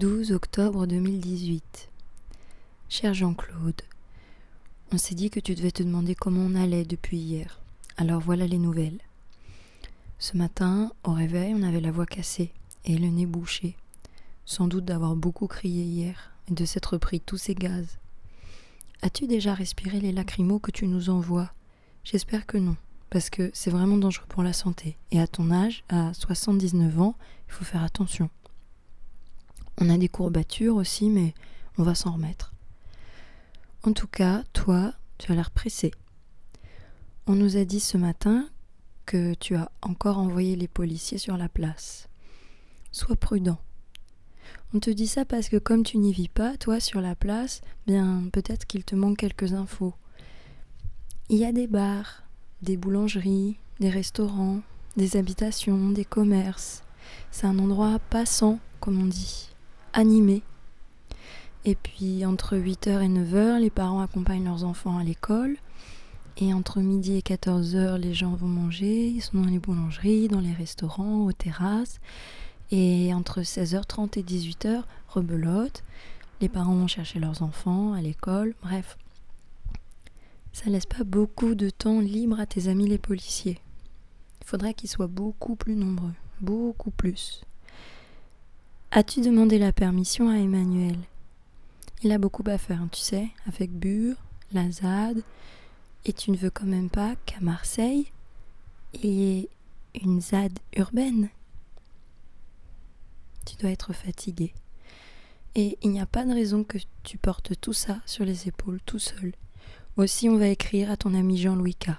12 octobre 2018. Cher Jean-Claude, on s'est dit que tu devais te demander comment on allait depuis hier. Alors voilà les nouvelles. Ce matin, au réveil, on avait la voix cassée et le nez bouché, sans doute d'avoir beaucoup crié hier et de s'être pris tous ces gaz. As-tu déjà respiré les lacrymos que tu nous envoies? J'espère que non, parce que c'est vraiment dangereux pour la santé. Et à ton âge, à 79 ans, il faut faire attention. On a des courbatures aussi, mais on va s'en remettre. En tout cas, toi, tu as l'air pressé. On nous a dit ce matin que tu as encore envoyé les policiers sur la place. Sois prudent. On te dit ça parce que comme tu n'y vis pas, toi, sur la place, bien peut-être qu'il te manque quelques infos. Il y a des bars, des boulangeries, des restaurants, des habitations, des commerces. C'est un endroit passant, comme on dit, animé. Et puis entre 8h et 9h, les parents accompagnent leurs enfants à l'école. Et entre midi et 14h, les gens vont manger, ils sont dans les boulangeries, dans les restaurants, aux terrasses. Et entre 16h30 et 18h, rebelote, les parents vont chercher leurs enfants à l'école, bref. Ça laisse pas beaucoup de temps libre à tes amis les policiers. Il faudrait qu'ils soient beaucoup plus nombreux, beaucoup plus. As-tu demandé la permission à Emmanuel? Il a beaucoup à faire, tu sais, avec Bure, la ZAD, et tu ne veux quand même pas qu'à Marseille, il y ait une ZAD urbaine. Tu dois être fatigué. Et il n'y a pas de raison que tu portes tout ça sur les épaules tout seul. Aussi, on va écrire à ton ami Jean-Louis K.